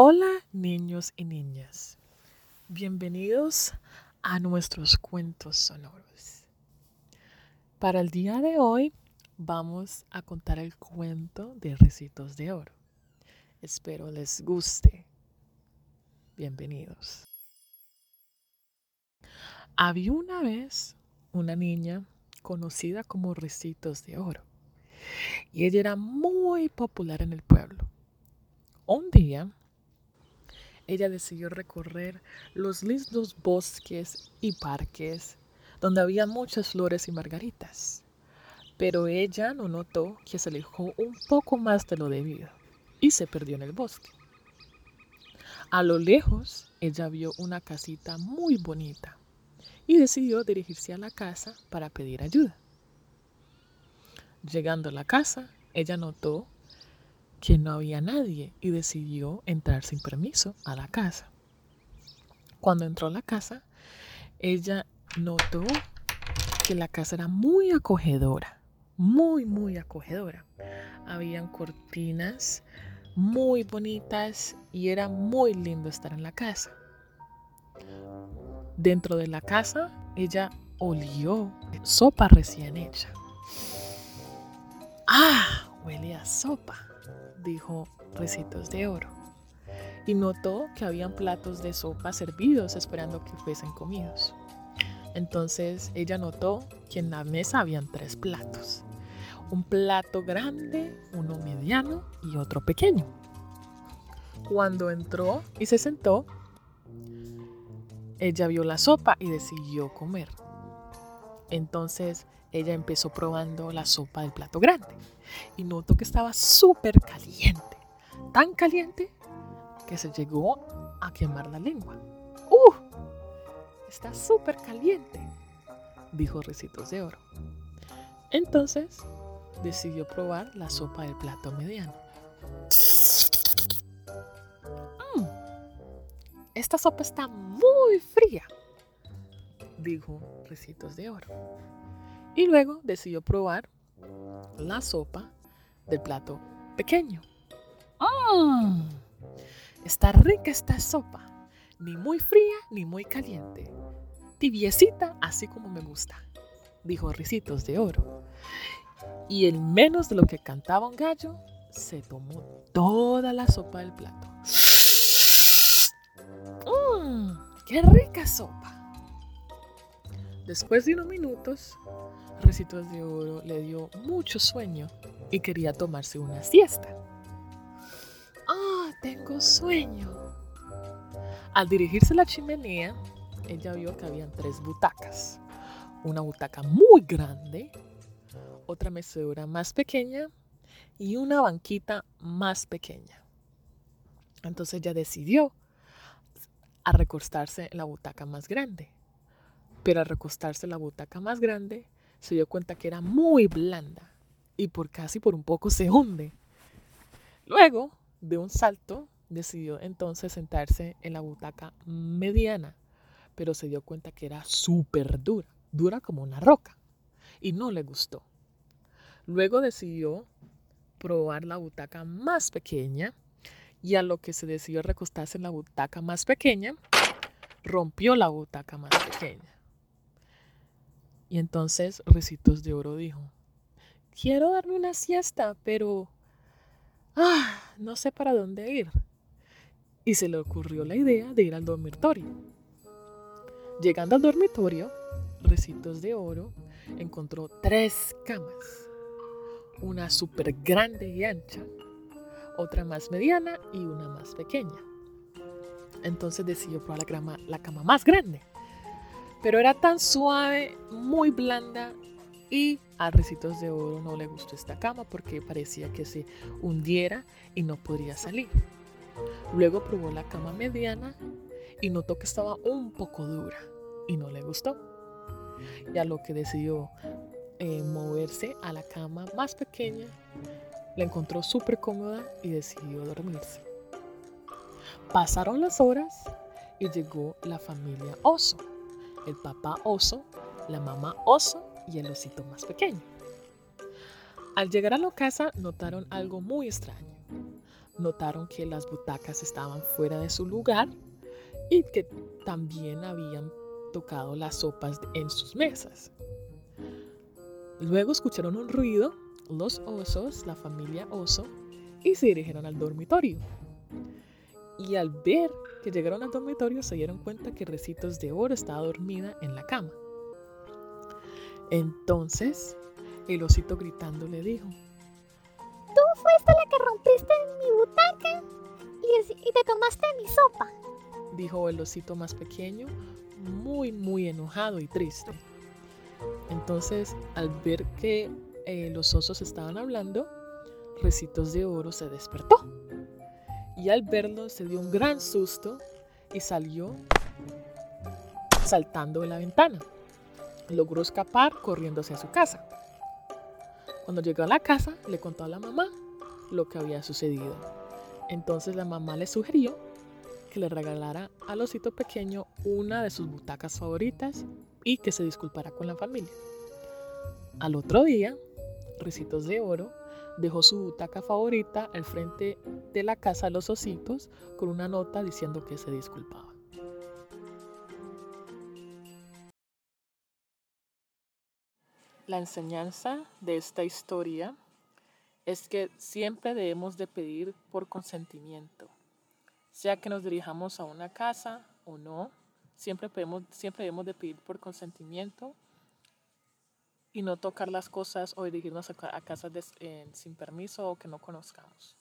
Hola niños y niñas, bienvenidos a nuestros cuentos sonoros. Para el día de hoy vamos a contar el cuento de Recitos de Oro. Espero les guste. Bienvenidos. Había una vez una niña conocida como Recitos de Oro y ella era muy popular en el pueblo. Un día ella decidió recorrer los lindos bosques y parques donde había muchas flores y margaritas. Pero ella no notó que se alejó un poco más de lo debido y se perdió en el bosque. A lo lejos, ella vio una casita muy bonita y decidió dirigirse a la casa para pedir ayuda. Llegando a la casa, ella notó que no había nadie y decidió entrar sin permiso a la casa. Cuando entró a la casa, ella notó que la casa era muy acogedora, muy, muy acogedora. Habían cortinas muy bonitas y era muy lindo estar en la casa. Dentro de la casa, ella olió sopa recién hecha. ¡Ah! Huele a sopa dijo Recitos de Oro, y notó que habían platos de sopa servidos esperando que fuesen comidos. Entonces ella notó que en la mesa habían tres platos, un plato grande, uno mediano y otro pequeño. Cuando entró y se sentó, ella vio la sopa y decidió comer. Entonces ella empezó probando la sopa del plato grande y notó que estaba súper caliente, tan caliente que se llegó a quemar la lengua. ¡Uh! Está súper caliente, dijo Recitos de Oro. Entonces decidió probar la sopa del plato mediano. Mm, esta sopa está muy fría, dijo Recitos de Oro. Y luego decidió probar la sopa del plato pequeño. ¡Mmm! Está rica esta sopa, ni muy fría ni muy caliente. Tibiecita así como me gusta, dijo Ricitos de Oro. Y en menos de lo que cantaba un gallo, se tomó toda la sopa del plato. ¡Mmm! ¡Qué rica sopa! Después de unos minutos, Recitos de Oro le dio mucho sueño y quería tomarse una siesta. ¡Ah, tengo sueño! Al dirigirse a la chimenea, ella vio que habían tres butacas. Una butaca muy grande, otra mecedora más pequeña y una banquita más pequeña. Entonces ella decidió a recostarse en la butaca más grande. Pero al recostarse en la butaca más grande, se dio cuenta que era muy blanda y por casi por un poco se hunde. Luego, de un salto, decidió entonces sentarse en la butaca mediana, pero se dio cuenta que era súper dura, dura como una roca, y no le gustó. Luego decidió probar la butaca más pequeña y a lo que se decidió recostarse en la butaca más pequeña, rompió la butaca más pequeña. Y entonces Recitos de Oro dijo, quiero darme una siesta, pero ah, no sé para dónde ir. Y se le ocurrió la idea de ir al dormitorio. Llegando al dormitorio, Recitos de Oro encontró tres camas. Una súper grande y ancha, otra más mediana y una más pequeña. Entonces decidió probar la cama, la cama más grande pero era tan suave, muy blanda y a Recitos de Oro no le gustó esta cama porque parecía que se hundiera y no podría salir. Luego probó la cama mediana y notó que estaba un poco dura y no le gustó. Y a lo que decidió eh, moverse a la cama más pequeña, la encontró súper cómoda y decidió dormirse. Pasaron las horas y llegó la familia Oso el papá oso, la mamá oso y el osito más pequeño. Al llegar a la casa notaron algo muy extraño. notaron que las butacas estaban fuera de su lugar y que también habían tocado las sopas en sus mesas. Luego escucharon un ruido, los osos, la familia oso, y se dirigieron al dormitorio. Y al ver que llegaron al dormitorio se dieron cuenta que Recitos de Oro estaba dormida en la cama. Entonces, el osito gritando le dijo, Tú fuiste la que rompiste mi butaca y, te tomaste mi sopa. Dijo el osito más pequeño, muy, muy enojado y triste. Entonces, al ver que eh, los osos estaban hablando, Recitos de Oro se despertó. Y al verlo se dio un gran susto y salió saltando de la ventana. Logró escapar corriendo hacia su casa. Cuando llegó a la casa, le contó a la mamá lo que había sucedido. Entonces la mamá le sugirió que le regalara al osito pequeño una de sus butacas favoritas y que se disculpara con la familia. Al otro día, Ricitos de Oro dejó su butaca favorita al frente de la casa los ositos con una nota diciendo que se disculpaba. La enseñanza de esta historia es que siempre debemos de pedir por consentimiento. Sea que nos dirijamos a una casa o no, siempre, siempre debemos de pedir por consentimiento y no tocar las cosas o dirigirnos a, casas sin permiso o que no conozcamos.